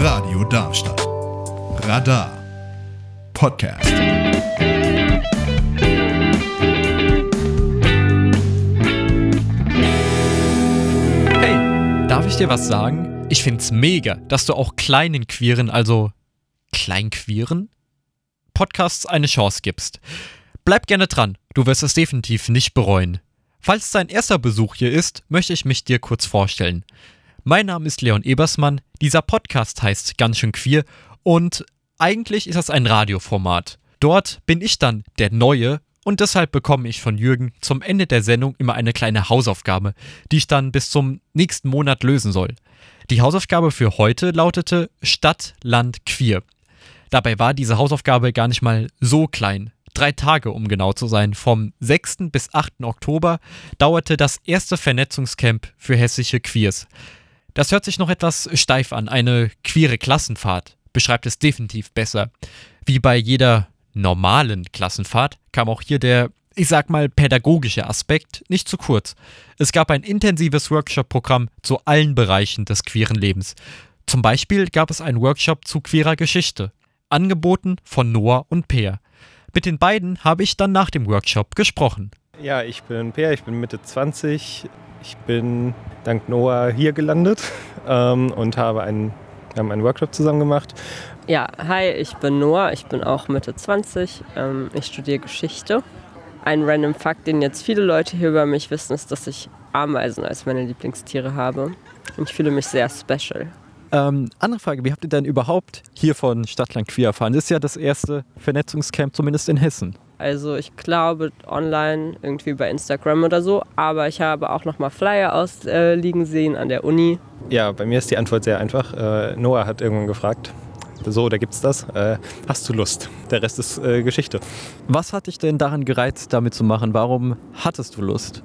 Radio Darmstadt. Radar. Podcast. Hey, darf ich dir was sagen? Ich find's mega, dass du auch kleinen Queeren, also Kleinqueeren, Podcasts eine Chance gibst. Bleib gerne dran, du wirst es definitiv nicht bereuen. Falls dein erster Besuch hier ist, möchte ich mich dir kurz vorstellen. Mein Name ist Leon Ebersmann, dieser Podcast heißt Ganz schön queer und eigentlich ist das ein Radioformat. Dort bin ich dann der Neue und deshalb bekomme ich von Jürgen zum Ende der Sendung immer eine kleine Hausaufgabe, die ich dann bis zum nächsten Monat lösen soll. Die Hausaufgabe für heute lautete Stadt, Land, Queer. Dabei war diese Hausaufgabe gar nicht mal so klein. Drei Tage, um genau zu sein. Vom 6. bis 8. Oktober dauerte das erste Vernetzungscamp für hessische Queers. Das hört sich noch etwas steif an. Eine queere Klassenfahrt beschreibt es definitiv besser. Wie bei jeder normalen Klassenfahrt kam auch hier der, ich sag mal, pädagogische Aspekt nicht zu kurz. Es gab ein intensives Workshop-Programm zu allen Bereichen des queeren Lebens. Zum Beispiel gab es einen Workshop zu queerer Geschichte, angeboten von Noah und Peer. Mit den beiden habe ich dann nach dem Workshop gesprochen. Ja, ich bin Peer, ich bin Mitte 20, ich bin dank Noah hier gelandet ähm, und habe einen, haben einen Workshop zusammen gemacht. Ja, hi, ich bin Noah, ich bin auch Mitte 20, ähm, ich studiere Geschichte. Ein random Fakt, den jetzt viele Leute hier über mich wissen, ist, dass ich Ameisen als meine Lieblingstiere habe. Und ich fühle mich sehr special. Ähm, andere Frage, wie habt ihr denn überhaupt hier von Stadtland Queer erfahren? Das ist ja das erste Vernetzungscamp, zumindest in Hessen. Also ich glaube online, irgendwie bei Instagram oder so. Aber ich habe auch noch mal Flyer ausliegen äh, sehen an der Uni. Ja, bei mir ist die Antwort sehr einfach. Äh, Noah hat irgendwann gefragt, so, da gibt's das. Äh, hast du Lust? Der Rest ist äh, Geschichte. Was hat dich denn daran gereizt, damit zu machen? Warum hattest du Lust?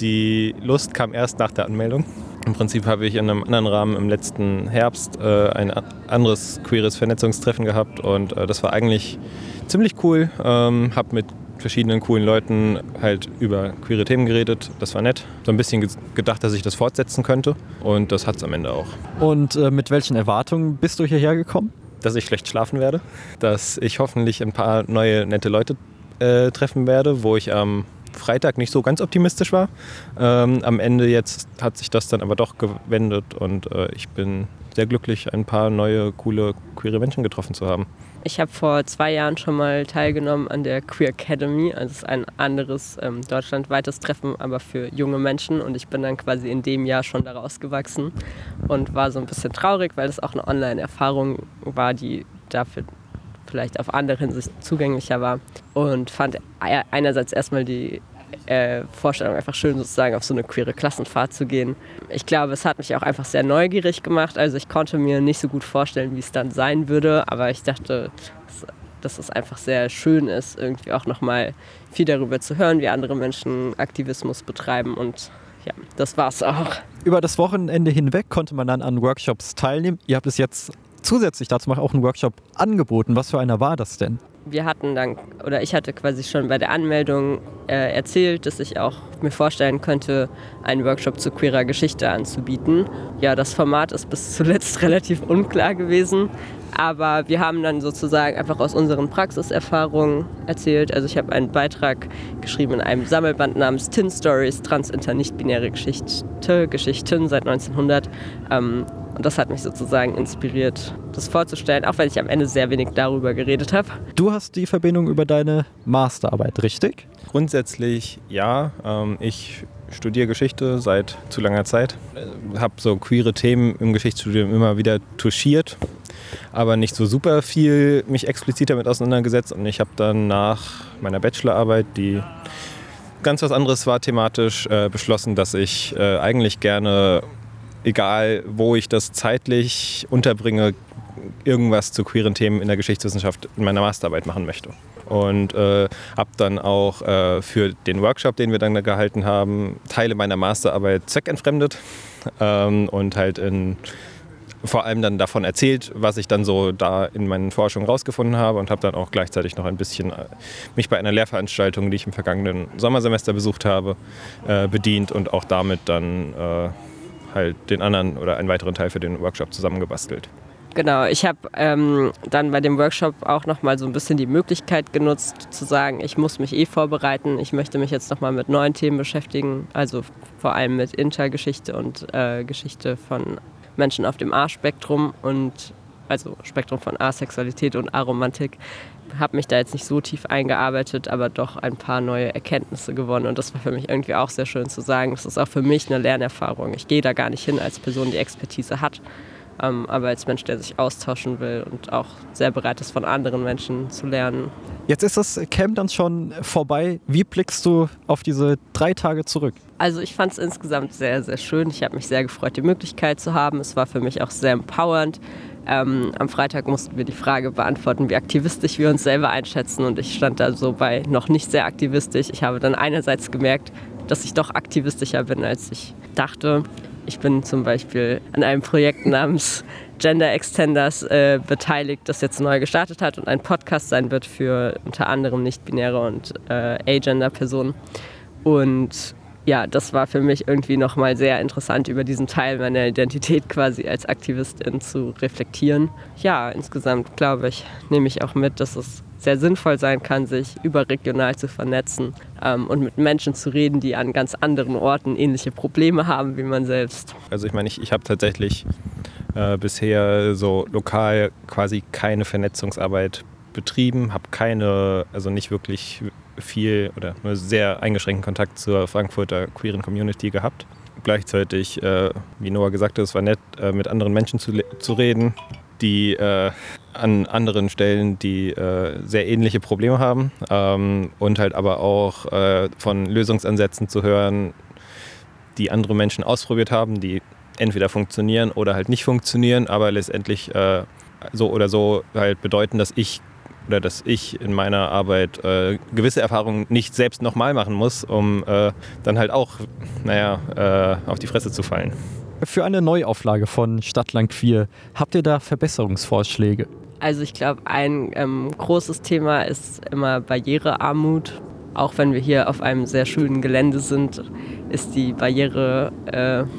Die Lust kam erst nach der Anmeldung. Im Prinzip habe ich in einem anderen Rahmen im letzten Herbst äh, ein anderes queeres Vernetzungstreffen gehabt und äh, das war eigentlich ziemlich cool. Ähm, habe mit verschiedenen coolen Leuten halt über queere Themen geredet. Das war nett. So ein bisschen gedacht, dass ich das fortsetzen könnte und das hat es am Ende auch. Und äh, mit welchen Erwartungen bist du hierher gekommen? Dass ich schlecht schlafen werde, dass ich hoffentlich ein paar neue, nette Leute äh, treffen werde, wo ich am Freitag nicht so ganz optimistisch war. Ähm, am Ende jetzt hat sich das dann aber doch gewendet und äh, ich bin sehr glücklich, ein paar neue, coole, queere Menschen getroffen zu haben. Ich habe vor zwei Jahren schon mal teilgenommen an der Queer Academy. Also es ist ein anderes ähm, deutschlandweites Treffen, aber für junge Menschen. Und ich bin dann quasi in dem Jahr schon daraus gewachsen und war so ein bisschen traurig, weil es auch eine Online-Erfahrung war, die dafür vielleicht auf andere Hinsicht zugänglicher war. Und fand einerseits erstmal die äh, Vorstellung einfach schön, sozusagen auf so eine queere Klassenfahrt zu gehen. Ich glaube, es hat mich auch einfach sehr neugierig gemacht. Also ich konnte mir nicht so gut vorstellen, wie es dann sein würde, aber ich dachte, dass es einfach sehr schön ist, irgendwie auch nochmal viel darüber zu hören, wie andere Menschen Aktivismus betreiben und ja, das war's auch. Über das Wochenende hinweg konnte man dann an Workshops teilnehmen. Ihr habt es jetzt zusätzlich dazu auch einen Workshop angeboten. Was für einer war das denn? wir hatten dann, oder ich hatte quasi schon bei der Anmeldung äh, erzählt, dass ich auch mir vorstellen könnte, einen Workshop zu queerer Geschichte anzubieten. Ja, das Format ist bis zuletzt relativ unklar gewesen, aber wir haben dann sozusagen einfach aus unseren Praxiserfahrungen erzählt. Also ich habe einen Beitrag geschrieben in einem Sammelband namens Tin Stories, transinter nicht-binäre Geschichte, Geschichten seit 1900. Ähm, und das hat mich sozusagen inspiriert, das vorzustellen, auch wenn ich am Ende sehr wenig darüber geredet habe. Du hast die Verbindung über deine Masterarbeit, richtig? Grundsätzlich ja. Ähm, ich studiere Geschichte seit zu langer Zeit. Habe so queere Themen im Geschichtsstudium immer wieder touchiert, aber nicht so super viel mich explizit damit auseinandergesetzt. Und ich habe dann nach meiner Bachelorarbeit, die ganz was anderes war thematisch, äh, beschlossen, dass ich äh, eigentlich gerne egal wo ich das zeitlich unterbringe, irgendwas zu queeren Themen in der Geschichtswissenschaft in meiner Masterarbeit machen möchte. Und äh, habe dann auch äh, für den Workshop, den wir dann gehalten haben, Teile meiner Masterarbeit zweckentfremdet ähm, und halt in, vor allem dann davon erzählt, was ich dann so da in meinen Forschungen rausgefunden habe und habe dann auch gleichzeitig noch ein bisschen äh, mich bei einer Lehrveranstaltung, die ich im vergangenen Sommersemester besucht habe, äh, bedient und auch damit dann äh, halt den anderen oder einen weiteren Teil für den Workshop zusammengebastelt. Genau, ich habe ähm, dann bei dem Workshop auch nochmal so ein bisschen die Möglichkeit genutzt, zu sagen, ich muss mich eh vorbereiten, ich möchte mich jetzt nochmal mit neuen Themen beschäftigen, also vor allem mit Intergeschichte und äh, Geschichte von Menschen auf dem A-Spektrum und also Spektrum von Asexualität und Aromantik. Habe mich da jetzt nicht so tief eingearbeitet, aber doch ein paar neue Erkenntnisse gewonnen. Und das war für mich irgendwie auch sehr schön zu sagen. Das ist auch für mich eine Lernerfahrung. Ich gehe da gar nicht hin als Person, die Expertise hat, ähm, aber als Mensch, der sich austauschen will und auch sehr bereit ist, von anderen Menschen zu lernen. Jetzt ist das Camp dann schon vorbei. Wie blickst du auf diese drei Tage zurück? Also ich fand es insgesamt sehr, sehr schön. Ich habe mich sehr gefreut, die Möglichkeit zu haben. Es war für mich auch sehr empowernd. Ähm, am Freitag mussten wir die Frage beantworten, wie aktivistisch wir uns selber einschätzen. Und ich stand da so bei noch nicht sehr aktivistisch. Ich habe dann einerseits gemerkt, dass ich doch aktivistischer bin, als ich dachte. Ich bin zum Beispiel an einem Projekt namens Gender Extenders äh, beteiligt, das jetzt neu gestartet hat und ein Podcast sein wird für unter anderem nicht-binäre und äh, agender-Personen. Und ja, das war für mich irgendwie nochmal sehr interessant, über diesen Teil meiner Identität quasi als Aktivistin zu reflektieren. Ja, insgesamt glaube ich, nehme ich auch mit, dass es sehr sinnvoll sein kann, sich überregional zu vernetzen ähm, und mit Menschen zu reden, die an ganz anderen Orten ähnliche Probleme haben wie man selbst. Also ich meine, ich, ich habe tatsächlich äh, bisher so lokal quasi keine Vernetzungsarbeit betrieben, habe keine, also nicht wirklich viel oder nur sehr eingeschränkten Kontakt zur Frankfurter queeren Community gehabt. Gleichzeitig, äh, wie Noah gesagt hat, es war nett, äh, mit anderen Menschen zu, zu reden, die äh, an anderen Stellen, die äh, sehr ähnliche Probleme haben ähm, und halt aber auch äh, von Lösungsansätzen zu hören, die andere Menschen ausprobiert haben, die entweder funktionieren oder halt nicht funktionieren, aber letztendlich äh, so oder so halt bedeuten, dass ich oder dass ich in meiner Arbeit äh, gewisse Erfahrungen nicht selbst nochmal machen muss, um äh, dann halt auch, naja, auf die Fresse zu fallen. Für eine Neuauflage von Stadtland Queer, habt ihr da Verbesserungsvorschläge? Also ich glaube, ein ähm, großes Thema ist immer Barrierearmut. Auch wenn wir hier auf einem sehr schönen Gelände sind, ist die Barrierearmut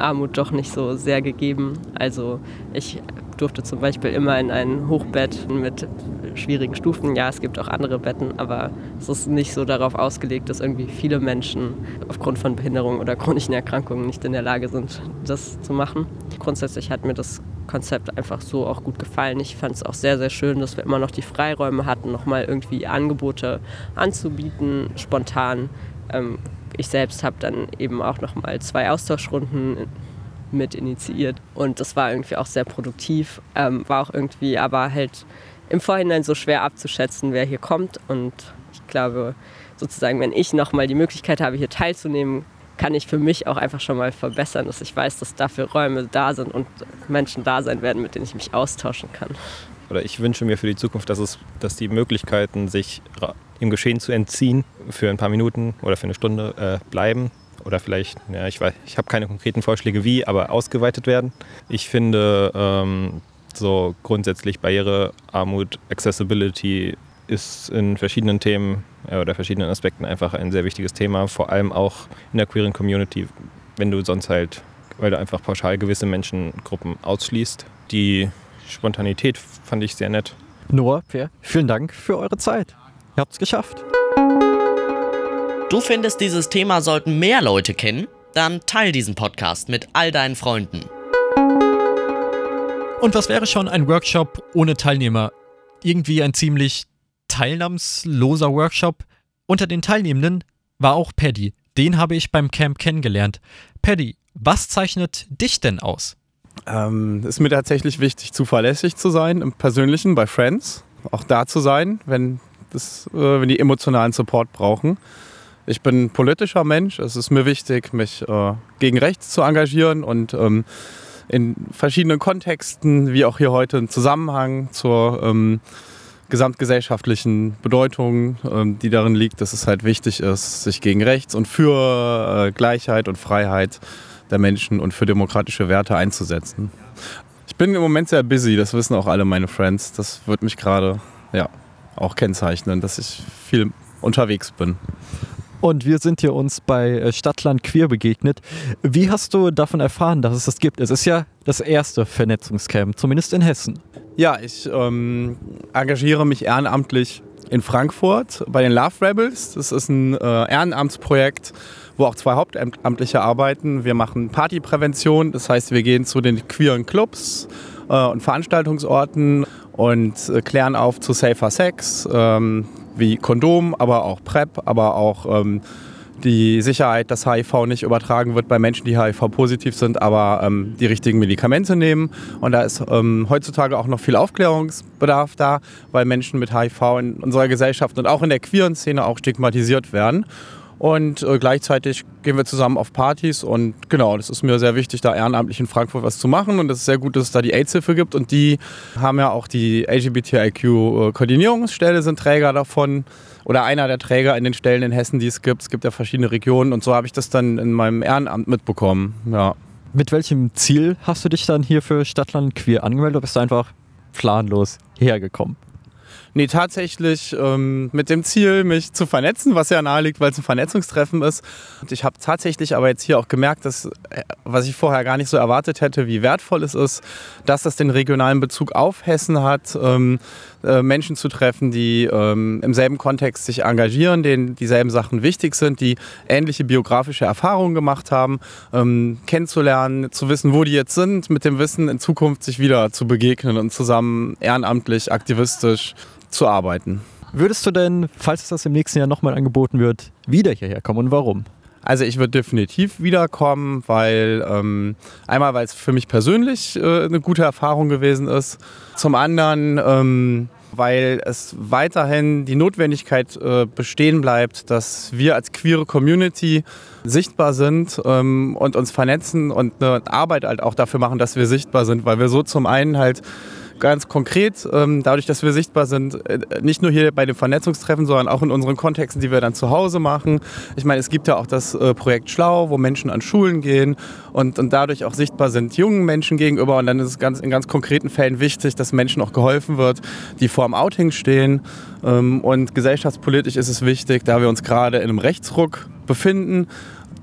äh, doch nicht so sehr gegeben. Also ich durfte zum Beispiel immer in ein Hochbett mit schwierigen Stufen. Ja, es gibt auch andere Betten, aber es ist nicht so darauf ausgelegt, dass irgendwie viele Menschen aufgrund von Behinderungen oder chronischen Erkrankungen nicht in der Lage sind, das zu machen. Grundsätzlich hat mir das Konzept einfach so auch gut gefallen. Ich fand es auch sehr, sehr schön, dass wir immer noch die Freiräume hatten, nochmal irgendwie Angebote anzubieten, spontan. Ähm, ich selbst habe dann eben auch nochmal zwei Austauschrunden mit initiiert und das war irgendwie auch sehr produktiv, ähm, war auch irgendwie aber halt im Vorhinein so schwer abzuschätzen, wer hier kommt und ich glaube sozusagen, wenn ich nochmal die Möglichkeit habe, hier teilzunehmen, kann ich für mich auch einfach schon mal verbessern, dass ich weiß, dass dafür Räume da sind und Menschen da sein werden, mit denen ich mich austauschen kann. Oder ich wünsche mir für die Zukunft, dass, es, dass die Möglichkeiten, sich im Geschehen zu entziehen, für ein paar Minuten oder für eine Stunde äh, bleiben. Oder vielleicht, ja, ich ich habe keine konkreten Vorschläge wie, aber ausgeweitet werden. Ich finde ähm, so grundsätzlich Barrierearmut, Accessibility ist in verschiedenen Themen äh, oder verschiedenen Aspekten einfach ein sehr wichtiges Thema, vor allem auch in der queeren Community, wenn du sonst halt, weil du einfach pauschal gewisse Menschengruppen ausschließt. Die Spontanität fand ich sehr nett. Noah, Per, vielen Dank für eure Zeit. Ihr habt es geschafft. Du findest, dieses Thema sollten mehr Leute kennen? Dann teil diesen Podcast mit all deinen Freunden. Und was wäre schon ein Workshop ohne Teilnehmer? Irgendwie ein ziemlich teilnahmsloser Workshop. Unter den Teilnehmenden war auch Paddy. Den habe ich beim Camp kennengelernt. Paddy, was zeichnet dich denn aus? Ähm, ist mir tatsächlich wichtig, zuverlässig zu sein im Persönlichen bei Friends. Auch da zu sein, wenn, das, äh, wenn die emotionalen Support brauchen. Ich bin politischer Mensch. Es ist mir wichtig, mich äh, gegen rechts zu engagieren und ähm, in verschiedenen Kontexten, wie auch hier heute, einen Zusammenhang zur ähm, gesamtgesellschaftlichen Bedeutung, ähm, die darin liegt, dass es halt wichtig ist, sich gegen rechts und für äh, Gleichheit und Freiheit der Menschen und für demokratische Werte einzusetzen. Ich bin im Moment sehr busy, das wissen auch alle meine Friends. Das wird mich gerade ja, auch kennzeichnen, dass ich viel unterwegs bin. Und wir sind hier uns bei äh, Stadtland Queer begegnet. Wie hast du davon erfahren, dass es das gibt? Es ist ja das erste Vernetzungscamp, zumindest in Hessen. Ja, ich ähm, engagiere mich ehrenamtlich in Frankfurt bei den Love Rebels. Das ist ein äh, Ehrenamtsprojekt, wo auch zwei Hauptamtliche arbeiten. Wir machen Partyprävention, das heißt, wir gehen zu den queeren Clubs äh, und Veranstaltungsorten und äh, klären auf zu Safer Sex, ähm, wie Kondom, aber auch PrEP, aber auch ähm, die Sicherheit, dass HIV nicht übertragen wird bei Menschen, die HIV-positiv sind, aber ähm, die richtigen Medikamente nehmen. Und da ist ähm, heutzutage auch noch viel Aufklärungsbedarf da, weil Menschen mit HIV in unserer Gesellschaft und auch in der queeren Szene auch stigmatisiert werden. Und äh, gleichzeitig gehen wir zusammen auf Partys und genau, das ist mir sehr wichtig, da ehrenamtlich in Frankfurt was zu machen. Und es ist sehr gut, dass es da die AIDS-Hilfe gibt. Und die haben ja auch die LGBTIQ-Koordinierungsstelle, sind Träger davon oder einer der Träger in den Stellen in Hessen, die es gibt. Es gibt ja verschiedene Regionen und so habe ich das dann in meinem Ehrenamt mitbekommen. Ja. Mit welchem Ziel hast du dich dann hier für Stadtland Queer angemeldet oder bist du einfach planlos hergekommen? Nee, tatsächlich ähm, mit dem Ziel, mich zu vernetzen, was ja nahe liegt, weil es ein Vernetzungstreffen ist. Und ich habe tatsächlich aber jetzt hier auch gemerkt, dass, äh, was ich vorher gar nicht so erwartet hätte, wie wertvoll es ist, dass das den regionalen Bezug auf Hessen hat, ähm, äh, Menschen zu treffen, die ähm, im selben Kontext sich engagieren, denen dieselben Sachen wichtig sind, die ähnliche biografische Erfahrungen gemacht haben, ähm, kennenzulernen, zu wissen, wo die jetzt sind, mit dem Wissen in Zukunft sich wieder zu begegnen und zusammen ehrenamtlich, aktivistisch zu arbeiten. Würdest du denn, falls das im nächsten Jahr nochmal angeboten wird, wieder hierher kommen und warum? Also ich würde definitiv wiederkommen, weil ähm, einmal, weil es für mich persönlich äh, eine gute Erfahrung gewesen ist. Zum anderen, ähm, weil es weiterhin die Notwendigkeit äh, bestehen bleibt, dass wir als queere Community sichtbar sind ähm, und uns vernetzen und eine Arbeit halt auch dafür machen, dass wir sichtbar sind, weil wir so zum einen halt ganz konkret, ähm, dadurch, dass wir sichtbar sind, äh, nicht nur hier bei den Vernetzungstreffen, sondern auch in unseren Kontexten, die wir dann zu Hause machen. Ich meine, es gibt ja auch das äh, Projekt Schlau, wo Menschen an Schulen gehen und, und dadurch auch sichtbar sind jungen Menschen gegenüber. Und dann ist es ganz, in ganz konkreten Fällen wichtig, dass Menschen auch geholfen wird, die vor dem Outing stehen. Ähm, und gesellschaftspolitisch ist es wichtig, da wir uns gerade in einem Rechtsruck befinden,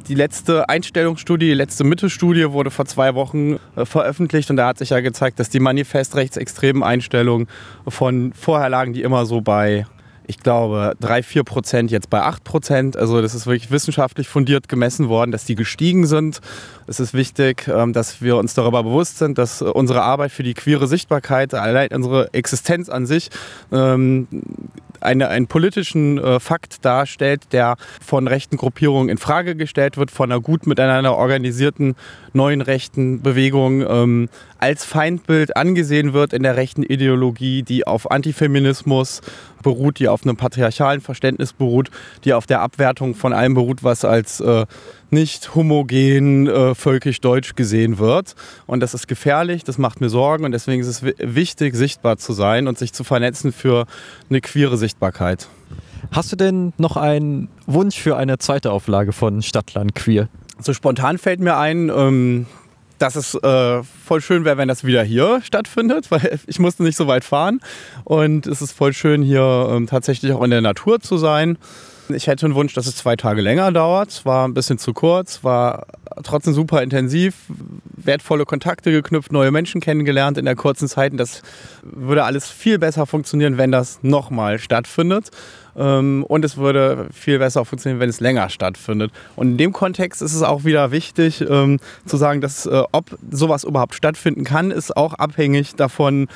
die letzte Einstellungsstudie, die letzte Mittelstudie wurde vor zwei Wochen äh, veröffentlicht und da hat sich ja gezeigt, dass die manifest-rechtsextremen Einstellungen von vorher lagen die immer so bei ich glaube, 3, 4 Prozent, jetzt bei 8 Prozent. Also das ist wirklich wissenschaftlich fundiert gemessen worden, dass die gestiegen sind. Es ist wichtig, ähm, dass wir uns darüber bewusst sind, dass unsere Arbeit für die queere Sichtbarkeit, allein unsere Existenz an sich, ähm, eine, einen politischen äh, Fakt darstellt, der von rechten Gruppierungen in Frage gestellt wird, von einer gut miteinander organisierten neuen rechten Bewegung ähm, als Feindbild angesehen wird in der rechten Ideologie, die auf Antifeminismus beruht, die auf einem patriarchalen Verständnis beruht, die auf der Abwertung von allem beruht, was als äh, nicht homogen äh, völkisch-deutsch gesehen wird. Und das ist gefährlich, das macht mir Sorgen und deswegen ist es wichtig, sichtbar zu sein und sich zu vernetzen für eine queere Sichtbarkeit. Hast du denn noch einen Wunsch für eine zweite Auflage von Stadtland Queer? So spontan fällt mir ein, ähm, dass es äh, voll schön wäre, wenn das wieder hier stattfindet, weil ich musste nicht so weit fahren. Und es ist voll schön, hier ähm, tatsächlich auch in der Natur zu sein. Ich hätte einen Wunsch, dass es zwei Tage länger dauert. War ein bisschen zu kurz, war trotzdem super intensiv, wertvolle Kontakte geknüpft, neue Menschen kennengelernt in der kurzen Zeit. Und das würde alles viel besser funktionieren, wenn das nochmal stattfindet. Ähm, und es würde viel besser funktionieren, wenn es länger stattfindet. Und in dem Kontext ist es auch wieder wichtig ähm, zu sagen, dass äh, ob sowas überhaupt stattfinden kann, ist auch abhängig davon,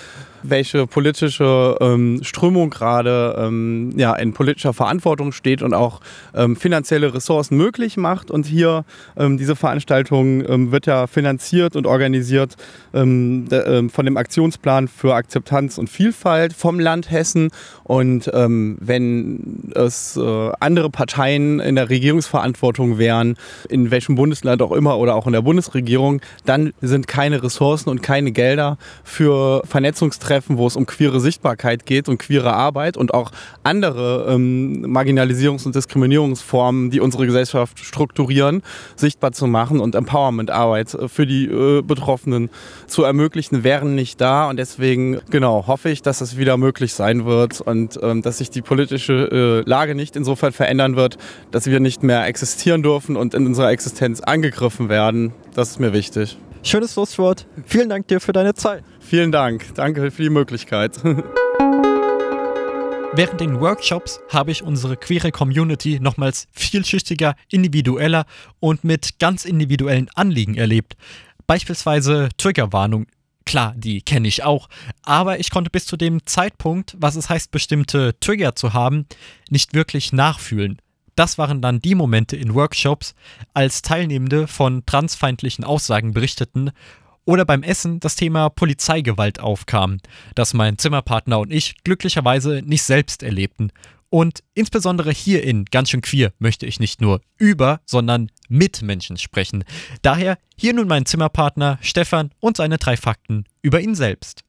welche politische ähm, Strömung gerade ähm, ja, in politischer Verantwortung steht und auch ähm, finanzielle Ressourcen möglich macht. Und hier ähm, diese Veranstaltung ähm, wird ja finanziert und organisiert ähm, von dem Aktionsplan für Akzeptanz und Vielfalt vom Land Hessen. Und wenn es äh, andere Parteien in der Regierungsverantwortung wären, in welchem Bundesland auch immer oder auch in der Bundesregierung, dann sind keine Ressourcen und keine Gelder für Vernetzungstreffen Treffen, wo es um queere Sichtbarkeit geht und queere Arbeit und auch andere ähm, Marginalisierungs- und Diskriminierungsformen, die unsere Gesellschaft strukturieren, sichtbar zu machen und Empowerment-Arbeit äh, für die äh, Betroffenen zu ermöglichen, wären nicht da. Und deswegen, genau, hoffe ich, dass es wieder möglich sein wird und ähm, dass sich die politische äh, Lage nicht insofern verändern wird, dass wir nicht mehr existieren dürfen und in unserer Existenz angegriffen werden. Das ist mir wichtig. Schönes Schlusswort. Vielen Dank dir für deine Zeit. Vielen Dank. Danke für die Möglichkeit. Während den Workshops habe ich unsere queere Community nochmals vielschichtiger, individueller und mit ganz individuellen Anliegen erlebt. Beispielsweise Triggerwarnung. Klar, die kenne ich auch, aber ich konnte bis zu dem Zeitpunkt, was es heißt, bestimmte Trigger zu haben, nicht wirklich nachfühlen. Das waren dann die Momente in Workshops, als Teilnehmende von transfeindlichen Aussagen berichteten oder beim Essen das Thema Polizeigewalt aufkam, das mein Zimmerpartner und ich glücklicherweise nicht selbst erlebten. Und insbesondere hier in Ganz schön queer möchte ich nicht nur über, sondern mit Menschen sprechen. Daher hier nun mein Zimmerpartner Stefan und seine drei Fakten über ihn selbst.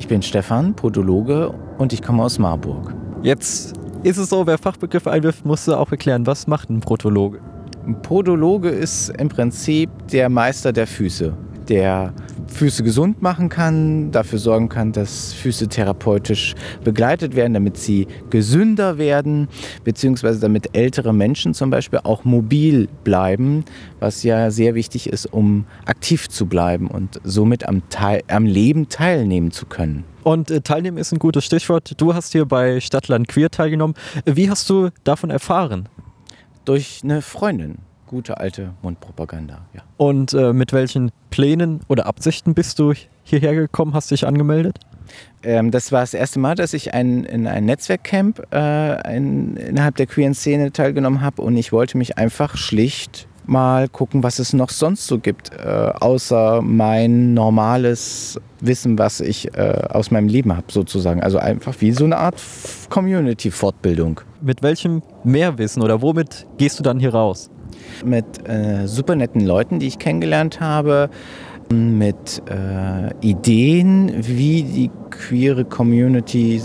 Ich bin Stefan, Podologe und ich komme aus Marburg. Jetzt ist es so, wer Fachbegriffe einwirft, musst du auch erklären, was macht ein Protologe? Ein Podologe ist im Prinzip der Meister der Füße der Füße gesund machen kann, dafür sorgen kann, dass Füße therapeutisch begleitet werden, damit sie gesünder werden, beziehungsweise damit ältere Menschen zum Beispiel auch mobil bleiben, was ja sehr wichtig ist, um aktiv zu bleiben und somit am, Teil, am Leben teilnehmen zu können. Und äh, teilnehmen ist ein gutes Stichwort. Du hast hier bei Stadtland Queer teilgenommen. Wie hast du davon erfahren? Durch eine Freundin gute alte Mundpropaganda, ja. Und äh, mit welchen Plänen oder Absichten bist du hierher gekommen, hast dich angemeldet? Ähm, das war das erste Mal, dass ich ein, in ein Netzwerkcamp äh, in, innerhalb der queeren Szene teilgenommen habe und ich wollte mich einfach schlicht mal gucken, was es noch sonst so gibt, äh, außer mein normales Wissen, was ich äh, aus meinem Leben habe, sozusagen. Also einfach wie so eine Art Community-Fortbildung. Mit welchem Mehrwissen oder womit gehst du dann hier raus? Mit äh, super netten Leuten, die ich kennengelernt habe, mit äh, Ideen, wie die queere Community,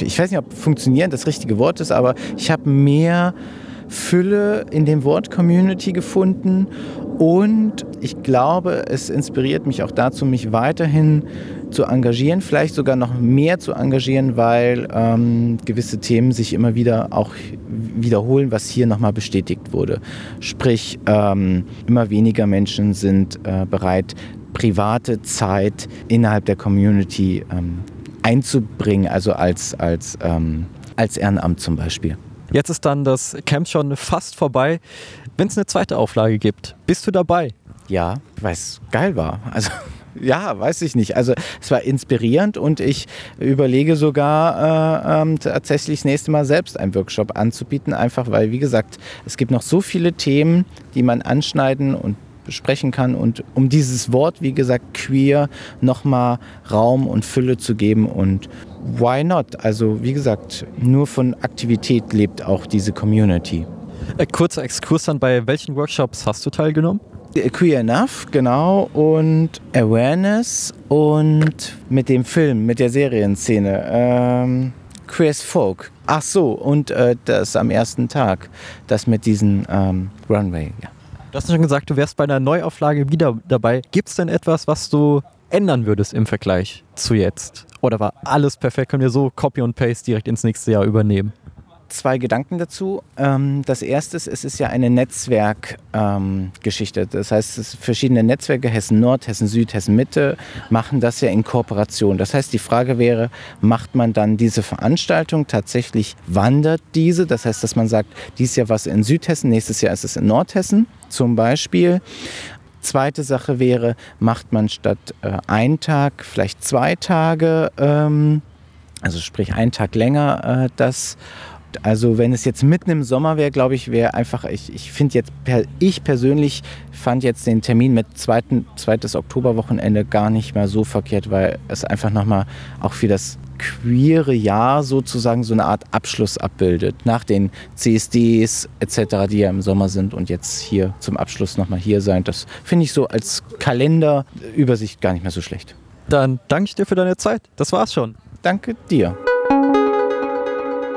ich weiß nicht, ob funktionieren das richtige Wort ist, aber ich habe mehr Fülle in dem Wort Community gefunden und ich glaube, es inspiriert mich auch dazu, mich weiterhin zu engagieren, vielleicht sogar noch mehr zu engagieren, weil ähm, gewisse Themen sich immer wieder auch wiederholen, was hier nochmal bestätigt wurde. Sprich, ähm, immer weniger Menschen sind äh, bereit, private Zeit innerhalb der Community ähm, einzubringen, also als, als, ähm, als Ehrenamt zum Beispiel. Jetzt ist dann das Camp schon fast vorbei. Wenn es eine zweite Auflage gibt, bist du dabei? Ja, weil es geil war. Also ja, weiß ich nicht. Also es war inspirierend und ich überlege sogar äh, ähm, tatsächlich das nächste Mal selbst einen Workshop anzubieten, einfach weil, wie gesagt, es gibt noch so viele Themen, die man anschneiden und besprechen kann und um dieses Wort, wie gesagt, queer, nochmal Raum und Fülle zu geben und why not? Also wie gesagt, nur von Aktivität lebt auch diese Community. Äh, kurzer Exkurs dann, bei welchen Workshops hast du teilgenommen? Queer Enough, genau, und Awareness und mit dem Film, mit der Serienszene. Ähm, Queers Folk. Ach so, und äh, das am ersten Tag, das mit diesem ähm, Runway, ja. Du hast schon gesagt, du wärst bei einer Neuauflage wieder dabei. Gibt es denn etwas, was du ändern würdest im Vergleich zu jetzt? Oder war alles perfekt? Können wir so Copy und Paste direkt ins nächste Jahr übernehmen? Zwei Gedanken dazu. Ähm, das erste ist, es ist ja eine Netzwerkgeschichte. Ähm, das heißt, verschiedene Netzwerke, Hessen Nord, Hessen Süd, Hessen Mitte, machen das ja in Kooperation. Das heißt, die Frage wäre, macht man dann diese Veranstaltung tatsächlich, wandert diese? Das heißt, dass man sagt, dieses Jahr was in Südhessen, nächstes Jahr ist es in Nordhessen zum Beispiel. Zweite Sache wäre, macht man statt äh, ein Tag vielleicht zwei Tage, ähm, also sprich einen Tag länger äh, das also wenn es jetzt mitten im Sommer wäre, glaube ich, wäre einfach, ich, ich finde jetzt, ich persönlich fand jetzt den Termin mit zweiten, zweites Oktoberwochenende gar nicht mehr so verkehrt, weil es einfach nochmal auch für das queere Jahr sozusagen so eine Art Abschluss abbildet. Nach den CSDs etc., die ja im Sommer sind und jetzt hier zum Abschluss nochmal hier sein. Das finde ich so als Kalenderübersicht gar nicht mehr so schlecht. Dann danke ich dir für deine Zeit. Das war's schon. Danke dir.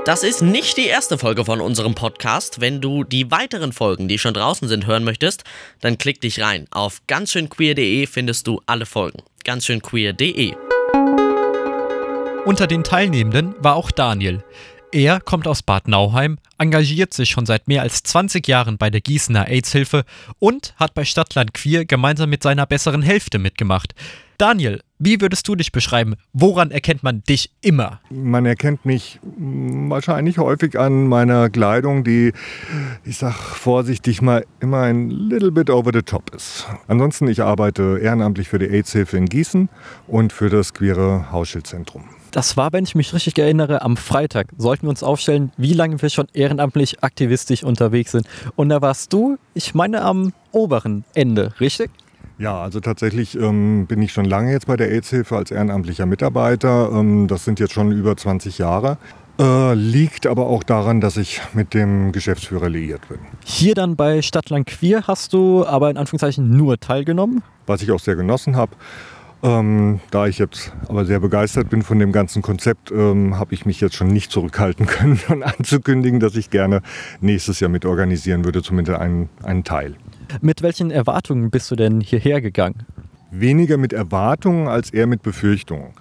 Das ist nicht die erste Folge von unserem Podcast. Wenn du die weiteren Folgen, die schon draußen sind, hören möchtest, dann klick dich rein. Auf ganzschönqueer.de findest du alle Folgen. Ganzschönqueer.de. Unter den Teilnehmenden war auch Daniel. Er kommt aus Bad Nauheim, engagiert sich schon seit mehr als 20 Jahren bei der Gießener AIDS-Hilfe und hat bei Stadtland Queer gemeinsam mit seiner besseren Hälfte mitgemacht. Daniel, wie würdest du dich beschreiben? Woran erkennt man dich immer? Man erkennt mich mm, wahrscheinlich häufig an meiner Kleidung, die, ich sag vorsichtig mal, immer ein little bit over the top ist. Ansonsten, ich arbeite ehrenamtlich für die AIDS-Hilfe in Gießen und für das queere Hausschildzentrum. Das war, wenn ich mich richtig erinnere, am Freitag. Sollten wir uns aufstellen, wie lange wir schon ehrenamtlich aktivistisch unterwegs sind. Und da warst du, ich meine, am oberen Ende, richtig? Ja, also tatsächlich ähm, bin ich schon lange jetzt bei der AIDS-Hilfe als ehrenamtlicher Mitarbeiter. Ähm, das sind jetzt schon über 20 Jahre. Äh, liegt aber auch daran, dass ich mit dem Geschäftsführer liiert bin. Hier dann bei Stadtland Queer hast du aber in Anführungszeichen nur teilgenommen. Was ich auch sehr genossen habe. Ähm, da ich jetzt aber sehr begeistert bin von dem ganzen Konzept, ähm, habe ich mich jetzt schon nicht zurückhalten können, anzukündigen, dass ich gerne nächstes Jahr mit organisieren würde, zumindest einen, einen Teil. Mit welchen Erwartungen bist du denn hierher gegangen? Weniger mit Erwartungen als eher mit Befürchtungen.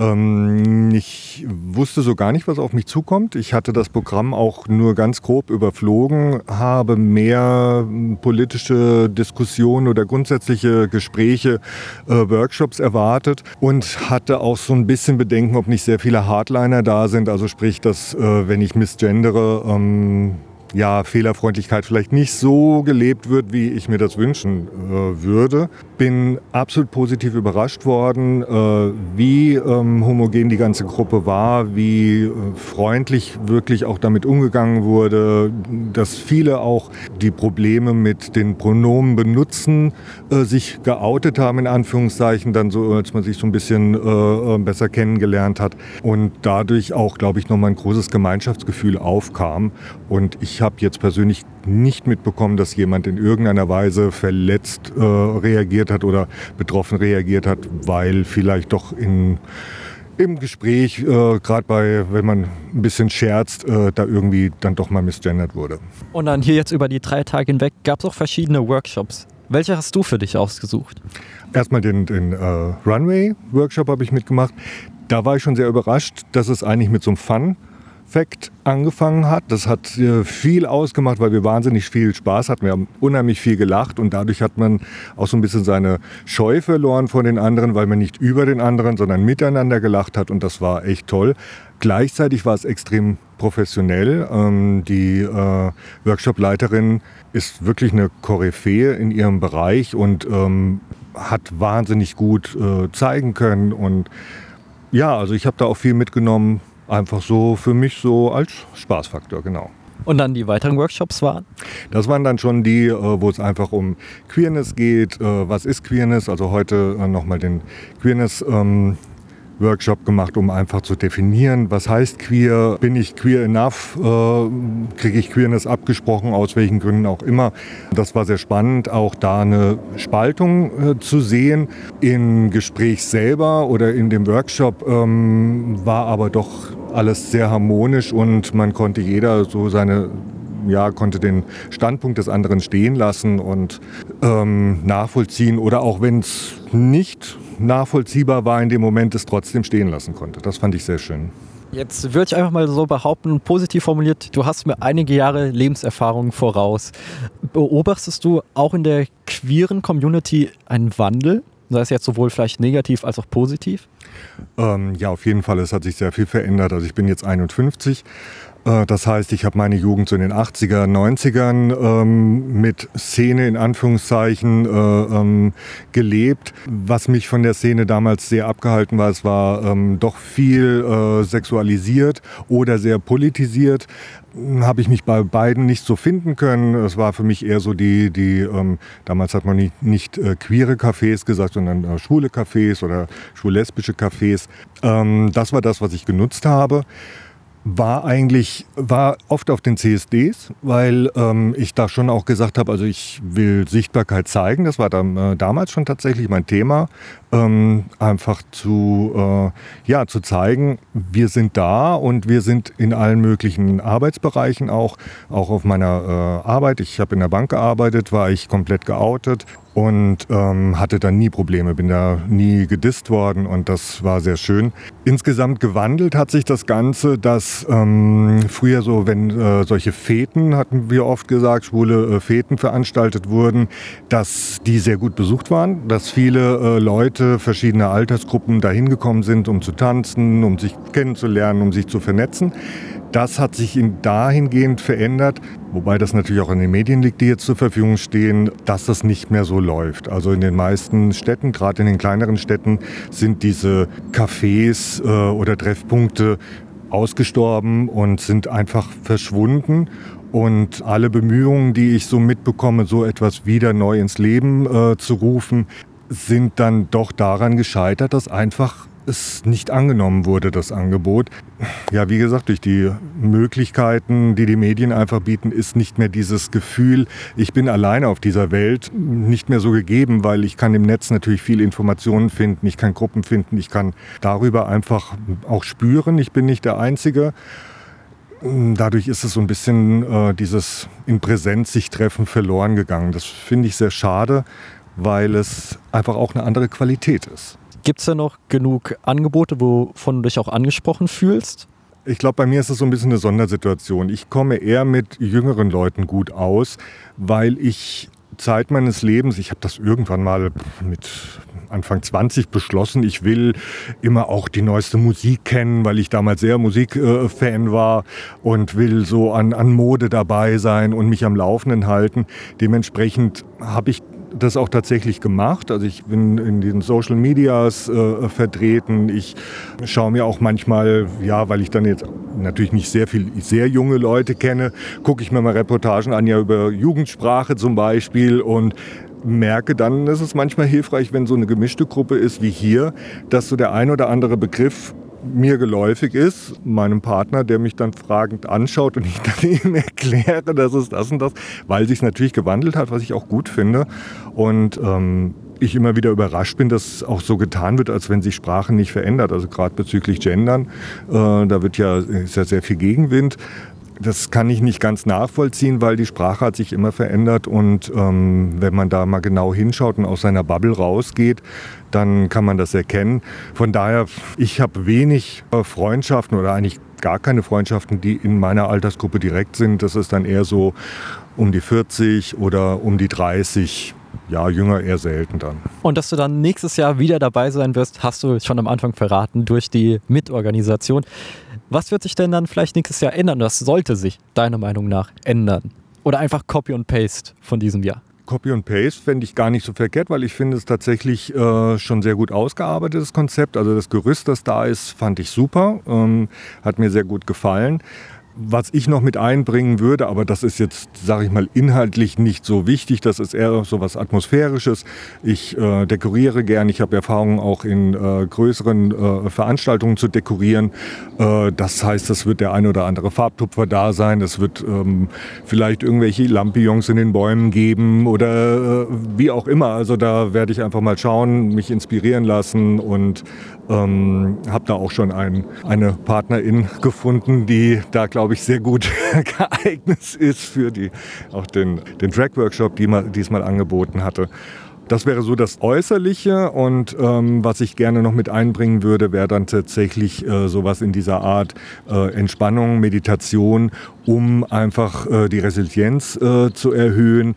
Ähm, ich wusste so gar nicht, was auf mich zukommt. Ich hatte das Programm auch nur ganz grob überflogen, habe mehr politische Diskussionen oder grundsätzliche Gespräche, äh, Workshops erwartet und hatte auch so ein bisschen Bedenken, ob nicht sehr viele Hardliner da sind. Also sprich, dass äh, wenn ich misgendere, ähm, ja, Fehlerfreundlichkeit vielleicht nicht so gelebt wird, wie ich mir das wünschen äh, würde. Bin absolut positiv überrascht worden, äh, wie ähm, homogen die ganze Gruppe war, wie äh, freundlich wirklich auch damit umgegangen wurde, dass viele auch die Probleme mit den Pronomen benutzen, äh, sich geoutet haben, in Anführungszeichen, dann so, als man sich so ein bisschen äh, äh, besser kennengelernt hat und dadurch auch, glaube ich, nochmal ein großes Gemeinschaftsgefühl aufkam. Und ich ich habe jetzt persönlich nicht mitbekommen, dass jemand in irgendeiner Weise verletzt äh, reagiert hat oder betroffen reagiert hat, weil vielleicht doch in, im Gespräch, äh, gerade bei, wenn man ein bisschen scherzt, äh, da irgendwie dann doch mal misgendert wurde. Und dann hier jetzt über die drei Tage hinweg gab es auch verschiedene Workshops. Welche hast du für dich ausgesucht? Erstmal den, den äh, Runway-Workshop habe ich mitgemacht. Da war ich schon sehr überrascht, dass es eigentlich mit so einem Fun Fact angefangen hat. Das hat äh, viel ausgemacht, weil wir wahnsinnig viel Spaß hatten. Wir haben unheimlich viel gelacht und dadurch hat man auch so ein bisschen seine Scheu verloren von den anderen, weil man nicht über den anderen, sondern miteinander gelacht hat und das war echt toll. Gleichzeitig war es extrem professionell. Ähm, die äh, Workshop-Leiterin ist wirklich eine Koryphäe in ihrem Bereich und ähm, hat wahnsinnig gut äh, zeigen können und ja, also ich habe da auch viel mitgenommen, einfach so für mich so als Spaßfaktor, genau. Und dann die weiteren Workshops waren? Das waren dann schon die, äh, wo es einfach um Queerness geht. Äh, was ist Queerness? Also heute äh, nochmal den Queerness ähm, Workshop gemacht, um einfach zu definieren, was heißt queer, bin ich queer enough, äh, kriege ich Queerness abgesprochen, aus welchen Gründen auch immer. Das war sehr spannend, auch da eine Spaltung äh, zu sehen. Im Gespräch selber oder in dem Workshop ähm, war aber doch alles sehr harmonisch und man konnte jeder so seine ja, konnte den Standpunkt des anderen stehen lassen und ähm, nachvollziehen oder auch wenn es nicht nachvollziehbar war in dem Moment, es trotzdem stehen lassen konnte. Das fand ich sehr schön. Jetzt würde ich einfach mal so behaupten, positiv formuliert, du hast mir einige Jahre Lebenserfahrung voraus. Beobachtest du auch in der queeren Community einen Wandel? Sei es jetzt sowohl vielleicht negativ als auch positiv? Ähm, ja, auf jeden Fall. Es hat sich sehr viel verändert. Also ich bin jetzt 51 äh, das heißt, ich habe meine Jugend so in den 80er, 90ern ähm, mit Szene in Anführungszeichen äh, ähm, gelebt. Was mich von der Szene damals sehr abgehalten war, es war ähm, doch viel äh, sexualisiert oder sehr politisiert. Habe ich mich bei beiden nicht so finden können. Es war für mich eher so die, die ähm, damals hat man nicht, nicht äh, queere Cafés gesagt, sondern äh, schwule Cafés oder schwul-lesbische Cafés. Ähm, das war das, was ich genutzt habe. War eigentlich, war oft auf den CSDs, weil ähm, ich da schon auch gesagt habe, also ich will Sichtbarkeit zeigen. Das war dann, äh, damals schon tatsächlich mein Thema. Ähm, einfach zu, äh, ja, zu zeigen, wir sind da und wir sind in allen möglichen Arbeitsbereichen auch, auch auf meiner äh, Arbeit. Ich habe in der Bank gearbeitet, war ich komplett geoutet und ähm, hatte dann nie Probleme, bin da nie gedisst worden und das war sehr schön. Insgesamt gewandelt hat sich das Ganze, dass ähm, früher so, wenn äh, solche Feten, hatten wir oft gesagt, schwule äh, Feten veranstaltet wurden, dass die sehr gut besucht waren, dass viele äh, Leute verschiedener Altersgruppen dahin gekommen sind, um zu tanzen, um sich kennenzulernen, um sich zu vernetzen. Das hat sich dahingehend verändert, wobei das natürlich auch an den Medien liegt, die jetzt zur Verfügung stehen, dass das nicht mehr so läuft. Also in den meisten Städten, gerade in den kleineren Städten, sind diese Cafés äh, oder Treffpunkte ausgestorben und sind einfach verschwunden. Und alle Bemühungen, die ich so mitbekomme, so etwas wieder neu ins Leben äh, zu rufen, sind dann doch daran gescheitert, dass einfach es nicht angenommen wurde, das Angebot. Ja, wie gesagt, durch die Möglichkeiten, die die Medien einfach bieten, ist nicht mehr dieses Gefühl, ich bin alleine auf dieser Welt, nicht mehr so gegeben, weil ich kann im Netz natürlich viel Informationen finden, ich kann Gruppen finden, ich kann darüber einfach auch spüren, ich bin nicht der Einzige. Dadurch ist es so ein bisschen äh, dieses in Präsenz sich treffen verloren gegangen. Das finde ich sehr schade, weil es einfach auch eine andere Qualität ist. Gibt es da noch genug Angebote, wovon du dich auch angesprochen fühlst? Ich glaube, bei mir ist es so ein bisschen eine Sondersituation. Ich komme eher mit jüngeren Leuten gut aus, weil ich Zeit meines Lebens, ich habe das irgendwann mal mit Anfang 20 beschlossen, ich will immer auch die neueste Musik kennen, weil ich damals sehr Musikfan war und will so an, an Mode dabei sein und mich am Laufenden halten. Dementsprechend habe ich das auch tatsächlich gemacht. Also ich bin in den Social Medias äh, vertreten. Ich schaue mir auch manchmal, ja, weil ich dann jetzt natürlich nicht sehr viel, sehr junge Leute kenne, gucke ich mir mal Reportagen an, ja über Jugendsprache zum Beispiel und merke dann, ist es manchmal hilfreich, wenn so eine gemischte Gruppe ist wie hier, dass so der ein oder andere Begriff mir geläufig ist, meinem Partner, der mich dann fragend anschaut und ich dann ihm erkläre, dass es das und das, weil sich natürlich gewandelt hat, was ich auch gut finde. Und ähm, ich immer wieder überrascht bin, dass auch so getan wird, als wenn sich Sprache nicht verändert. Also gerade bezüglich Gendern, äh, da wird ja, ist ja sehr viel Gegenwind. Das kann ich nicht ganz nachvollziehen, weil die Sprache hat sich immer verändert und ähm, wenn man da mal genau hinschaut und aus seiner Bubble rausgeht, dann kann man das erkennen. Von daher, ich habe wenig äh, Freundschaften oder eigentlich gar keine Freundschaften, die in meiner Altersgruppe direkt sind. Das ist dann eher so um die 40 oder um die 30. Ja, jünger eher selten dann. Und dass du dann nächstes Jahr wieder dabei sein wirst, hast du schon am Anfang verraten durch die Mitorganisation. Was wird sich denn dann vielleicht nächstes Jahr ändern? Das sollte sich deiner Meinung nach ändern. Oder einfach Copy und Paste von diesem Jahr? Copy und Paste fände ich gar nicht so verkehrt, weil ich finde es tatsächlich äh, schon sehr gut ausgearbeitetes Konzept. Also das Gerüst, das da ist, fand ich super, ähm, hat mir sehr gut gefallen. Was ich noch mit einbringen würde, aber das ist jetzt, sage ich mal, inhaltlich nicht so wichtig, das ist eher so was Atmosphärisches. Ich äh, dekoriere gern, ich habe Erfahrungen auch in äh, größeren äh, Veranstaltungen zu dekorieren. Äh, das heißt, es wird der ein oder andere Farbtupfer da sein, es wird ähm, vielleicht irgendwelche Lampions in den Bäumen geben oder äh, wie auch immer. Also da werde ich einfach mal schauen, mich inspirieren lassen und ähm, habe da auch schon ein, eine Partnerin gefunden, die da, glaube ich, sehr gut geeignet ist für die, auch den, den Track-Workshop, die man diesmal angeboten hatte. Das wäre so das Äußerliche und ähm, was ich gerne noch mit einbringen würde, wäre dann tatsächlich äh, sowas in dieser Art äh, Entspannung, Meditation, um einfach äh, die Resilienz äh, zu erhöhen,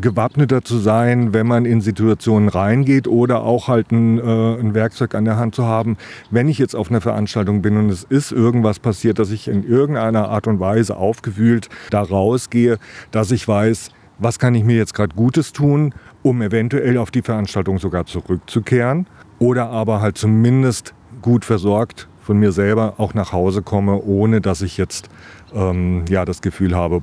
gewappneter zu sein, wenn man in Situationen reingeht oder auch halt ein, äh, ein Werkzeug an der Hand zu haben, wenn ich jetzt auf einer Veranstaltung bin und es ist irgendwas passiert, dass ich in irgendeiner Art und Weise aufgewühlt da rausgehe, dass ich weiß, was kann ich mir jetzt gerade Gutes tun, um eventuell auf die Veranstaltung sogar zurückzukehren oder aber halt zumindest gut versorgt von mir selber auch nach Hause komme, ohne dass ich jetzt ähm, ja, das Gefühl habe,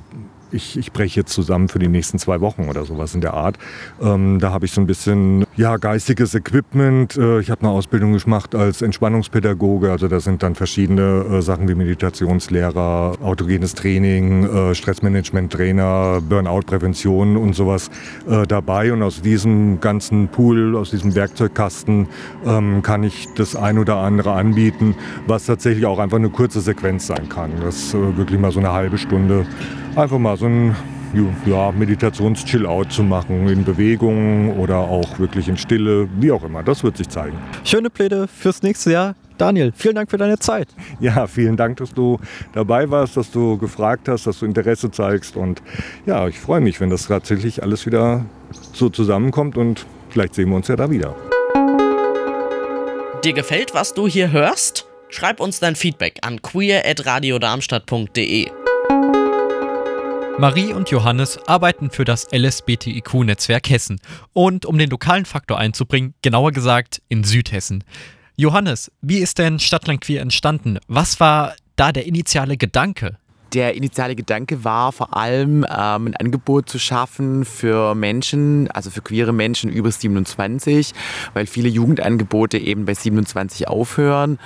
ich, ich breche jetzt zusammen für die nächsten zwei Wochen oder sowas in der Art. Ähm, da habe ich so ein bisschen ja, geistiges Equipment. Äh, ich habe eine Ausbildung gemacht als Entspannungspädagoge. Also da sind dann verschiedene äh, Sachen wie Meditationslehrer, autogenes Training, äh, Stressmanagement-Trainer, Burnout-Prävention und sowas äh, dabei. Und aus diesem ganzen Pool, aus diesem Werkzeugkasten ähm, kann ich das ein oder andere anbieten, was tatsächlich auch einfach eine kurze Sequenz sein kann. Das äh, wirklich mal so eine halbe Stunde einfach mal so ein ja, Meditations-Chill-Out zu machen, in Bewegung oder auch wirklich in Stille, wie auch immer. Das wird sich zeigen. Schöne Pläne fürs nächste Jahr. Daniel, vielen Dank für deine Zeit. Ja, vielen Dank, dass du dabei warst, dass du gefragt hast, dass du Interesse zeigst. Und ja, ich freue mich, wenn das tatsächlich alles wieder so zusammenkommt und vielleicht sehen wir uns ja da wieder. Dir gefällt, was du hier hörst? Schreib uns dein Feedback an queer.radiodarmstadt.de. Marie und Johannes arbeiten für das LSBTIQ-Netzwerk Hessen und um den lokalen Faktor einzubringen, genauer gesagt in Südhessen. Johannes, wie ist denn Stadtland Queer entstanden? Was war da der initiale Gedanke? Der initiale Gedanke war vor allem ähm, ein Angebot zu schaffen für Menschen, also für queere Menschen über 27, weil viele Jugendangebote eben bei 27 aufhören.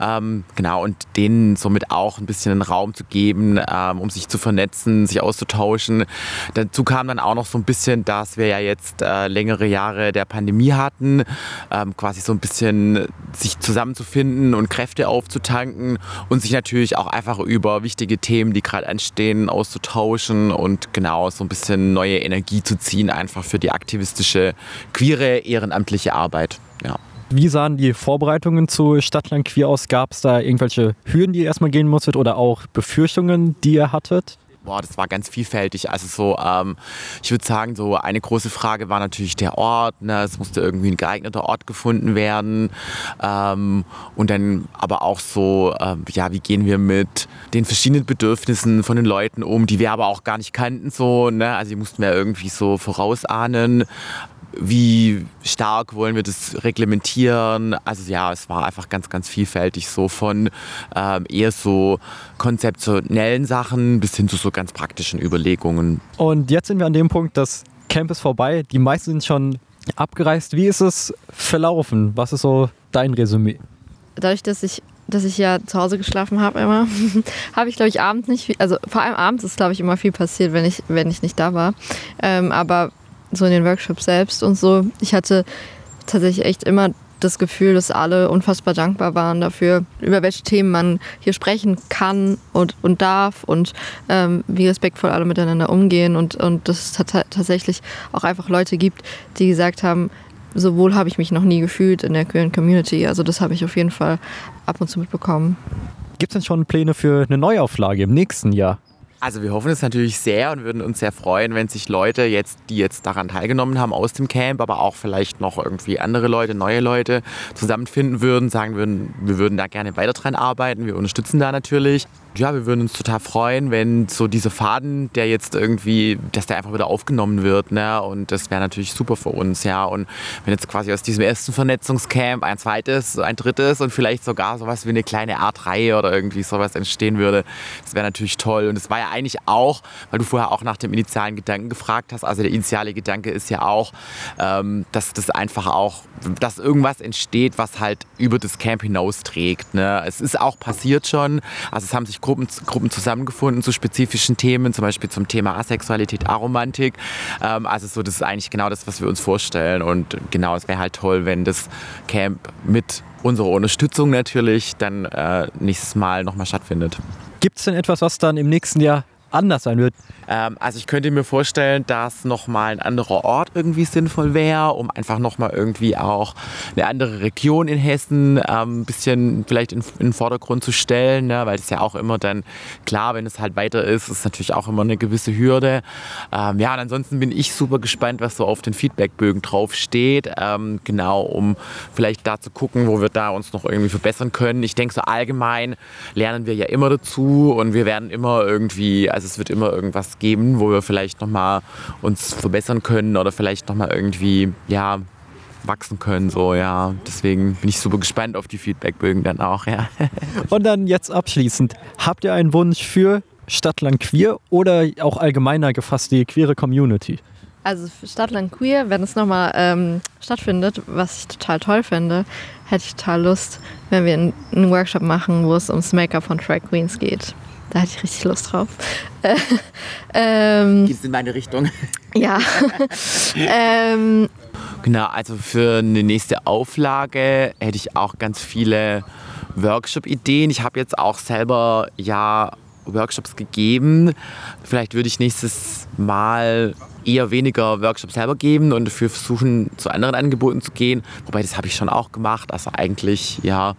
Ähm, genau, und denen somit auch ein bisschen einen Raum zu geben, ähm, um sich zu vernetzen, sich auszutauschen. Dazu kam dann auch noch so ein bisschen, dass wir ja jetzt äh, längere Jahre der Pandemie hatten, ähm, quasi so ein bisschen sich zusammenzufinden und Kräfte aufzutanken und sich natürlich auch einfach über wichtige Themen die gerade anstehen, auszutauschen und genau so ein bisschen neue Energie zu ziehen, einfach für die aktivistische, queere, ehrenamtliche Arbeit. Ja. Wie sahen die Vorbereitungen zu Stadtland Queer aus? Gab es da irgendwelche Hürden, die ihr erstmal gehen musstet oder auch Befürchtungen, die ihr hattet? Boah, das war ganz vielfältig. Also so, ähm, ich würde sagen, so eine große Frage war natürlich der Ort. Ne? Es musste irgendwie ein geeigneter Ort gefunden werden. Ähm, und dann aber auch so, ähm, ja, wie gehen wir mit den verschiedenen Bedürfnissen von den Leuten um, die wir aber auch gar nicht kannten. So, ne? Also die mussten wir irgendwie so vorausahnen wie stark wollen wir das reglementieren. Also ja, es war einfach ganz, ganz vielfältig, so von ähm, eher so konzeptionellen Sachen bis hin zu so ganz praktischen Überlegungen. Und jetzt sind wir an dem Punkt, das Camp ist vorbei, die meisten sind schon abgereist. Wie ist es verlaufen? Was ist so dein Resümee? Dadurch, dass ich dass ich ja zu Hause geschlafen habe immer, habe ich glaube ich abends nicht viel, also vor allem abends ist glaube ich immer viel passiert, wenn ich, wenn ich nicht da war. Ähm, aber so in den Workshops selbst und so. Ich hatte tatsächlich echt immer das Gefühl, dass alle unfassbar dankbar waren dafür, über welche Themen man hier sprechen kann und, und darf und ähm, wie respektvoll alle miteinander umgehen und, und dass es tatsächlich auch einfach Leute gibt, die gesagt haben, so wohl habe ich mich noch nie gefühlt in der queeren Community. Also das habe ich auf jeden Fall ab und zu mitbekommen. Gibt es denn schon Pläne für eine Neuauflage im nächsten Jahr? Also wir hoffen es natürlich sehr und würden uns sehr freuen, wenn sich Leute jetzt, die jetzt daran teilgenommen haben aus dem Camp, aber auch vielleicht noch irgendwie andere Leute, neue Leute zusammenfinden würden, sagen würden, wir würden da gerne weiter dran arbeiten, wir unterstützen da natürlich ja, wir würden uns total freuen, wenn so dieser Faden, der jetzt irgendwie, dass der einfach wieder aufgenommen wird, ne? Und das wäre natürlich super für uns, ja. Und wenn jetzt quasi aus diesem ersten Vernetzungscamp ein zweites, ein drittes und vielleicht sogar sowas wie eine kleine Art Reihe oder irgendwie sowas entstehen würde, das wäre natürlich toll. Und es war ja eigentlich auch, weil du vorher auch nach dem initialen Gedanken gefragt hast, also der initiale Gedanke ist ja auch, ähm, dass das einfach auch, dass irgendwas entsteht, was halt über das Camp hinaus trägt. Ne? Es ist auch passiert schon, also es haben sich Gruppen, Gruppen zusammengefunden zu spezifischen Themen, zum Beispiel zum Thema Asexualität, Aromantik. Ähm, also so, das ist eigentlich genau das, was wir uns vorstellen. Und genau, es wäre halt toll, wenn das Camp mit unserer Unterstützung natürlich dann äh, nächstes Mal nochmal stattfindet. Gibt es denn etwas, was dann im nächsten Jahr anders sein wird? Ähm, also ich könnte mir vorstellen, dass nochmal ein anderer Ort irgendwie sinnvoll wäre, um einfach nochmal irgendwie auch eine andere Region in Hessen ähm, ein bisschen vielleicht in, in den Vordergrund zu stellen, ne? weil es ja auch immer dann, klar, wenn es halt weiter ist, ist natürlich auch immer eine gewisse Hürde. Ähm, ja, und ansonsten bin ich super gespannt, was so auf den Feedbackbögen drauf steht, ähm, genau, um vielleicht da zu gucken, wo wir da uns noch irgendwie verbessern können. Ich denke so allgemein lernen wir ja immer dazu und wir werden immer irgendwie, also es wird immer irgendwas geben, wo wir vielleicht nochmal uns verbessern können oder vielleicht nochmal irgendwie, ja, wachsen können. So, ja. Deswegen bin ich super gespannt auf die Feedbackbögen dann auch, ja. Und dann jetzt abschließend, habt ihr einen Wunsch für Stadtland Queer oder auch allgemeiner gefasst die queere Community? Also für Stadtland Queer, wenn es nochmal ähm, stattfindet, was ich total toll finde, hätte ich total Lust, wenn wir einen Workshop machen, wo es ums Make-up von Drag Queens geht. Da hätte ich richtig Lust drauf. ähm, Geht in meine Richtung. Ja. ähm, genau, also für eine nächste Auflage hätte ich auch ganz viele Workshop-Ideen. Ich habe jetzt auch selber ja Workshops gegeben. Vielleicht würde ich nächstes Mal eher weniger Workshops selber geben und dafür versuchen, zu anderen Angeboten zu gehen. Wobei, das habe ich schon auch gemacht. Also eigentlich, ja,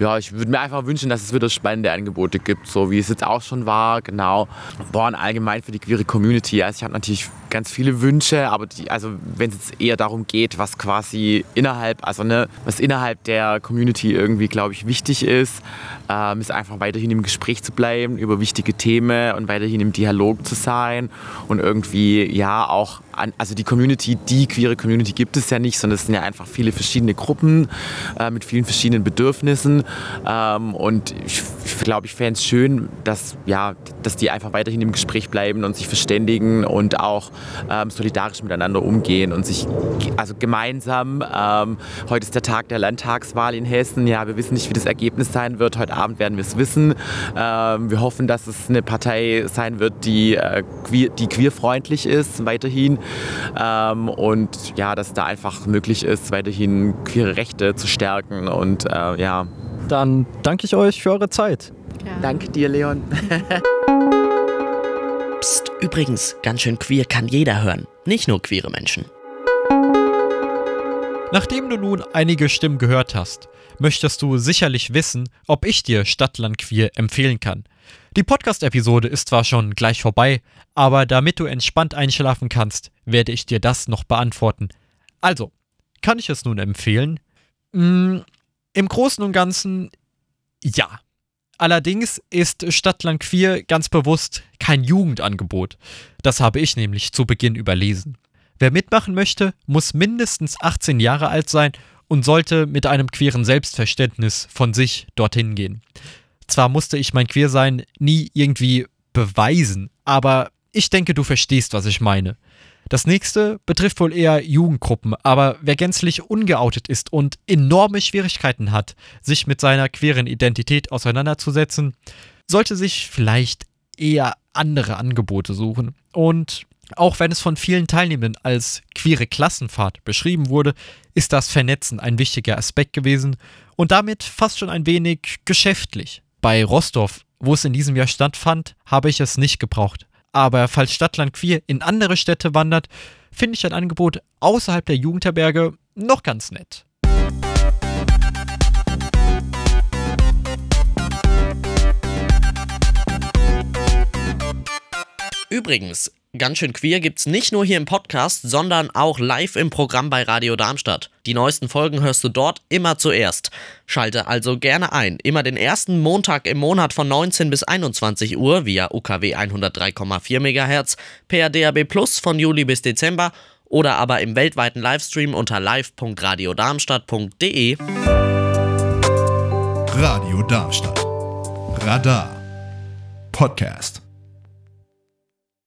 ja, ich würde mir einfach wünschen, dass es wieder spannende Angebote gibt, so wie es jetzt auch schon war, genau. Boah, und allgemein für die queere Community. Also ich habe natürlich ganz viele Wünsche, aber die, also wenn es jetzt eher darum geht, was quasi innerhalb, also ne, was innerhalb der Community irgendwie, glaube ich, wichtig ist, ähm, ist einfach weiterhin im Gespräch zu bleiben über wichtige Themen und weiterhin im Dialog zu sein und irgendwie ja auch also die Community, die queere Community gibt es ja nicht, sondern es sind ja einfach viele verschiedene Gruppen äh, mit vielen verschiedenen Bedürfnissen. Ähm, und ich, glaube, ich fände es schön, dass, ja, dass die einfach weiterhin im Gespräch bleiben und sich verständigen und auch ähm, solidarisch miteinander umgehen und sich also gemeinsam, ähm, heute ist der Tag der Landtagswahl in Hessen, ja, wir wissen nicht, wie das Ergebnis sein wird, heute Abend werden wir es wissen. Ähm, wir hoffen, dass es eine Partei sein wird, die, äh, queer, die queerfreundlich ist, weiterhin ähm, und ja, dass da einfach möglich ist, weiterhin queere Rechte zu stärken und äh, ja. Dann danke ich euch für eure Zeit. Ja. Danke dir, Leon. Psst, übrigens, ganz schön queer kann jeder hören, nicht nur queere Menschen. Nachdem du nun einige Stimmen gehört hast, möchtest du sicherlich wissen, ob ich dir Stadtland Queer empfehlen kann. Die Podcast-Episode ist zwar schon gleich vorbei, aber damit du entspannt einschlafen kannst, werde ich dir das noch beantworten. Also, kann ich es nun empfehlen? Mm, Im Großen und Ganzen ja. Allerdings ist Stadtland Queer ganz bewusst kein Jugendangebot. Das habe ich nämlich zu Beginn überlesen. Wer mitmachen möchte, muss mindestens 18 Jahre alt sein und sollte mit einem queeren Selbstverständnis von sich dorthin gehen. Zwar musste ich mein Queersein nie irgendwie beweisen, aber ich denke, du verstehst, was ich meine. Das nächste betrifft wohl eher Jugendgruppen, aber wer gänzlich ungeoutet ist und enorme Schwierigkeiten hat, sich mit seiner queeren Identität auseinanderzusetzen, sollte sich vielleicht eher andere Angebote suchen. Und auch wenn es von vielen Teilnehmenden als queere Klassenfahrt beschrieben wurde, ist das Vernetzen ein wichtiger Aspekt gewesen und damit fast schon ein wenig geschäftlich. Bei Rostov, wo es in diesem Jahr stattfand, habe ich es nicht gebraucht. Aber falls Stadtland Queer in andere Städte wandert, finde ich ein Angebot außerhalb der Jugendherberge noch ganz nett. Übrigens, Ganz schön queer gibt's nicht nur hier im Podcast, sondern auch live im Programm bei Radio Darmstadt. Die neuesten Folgen hörst du dort immer zuerst. Schalte also gerne ein. Immer den ersten Montag im Monat von 19 bis 21 Uhr via UKW 103,4 MHz, per DAB Plus von Juli bis Dezember oder aber im weltweiten Livestream unter live.radiodarmstadt.de. Radio Darmstadt. Radar. Podcast.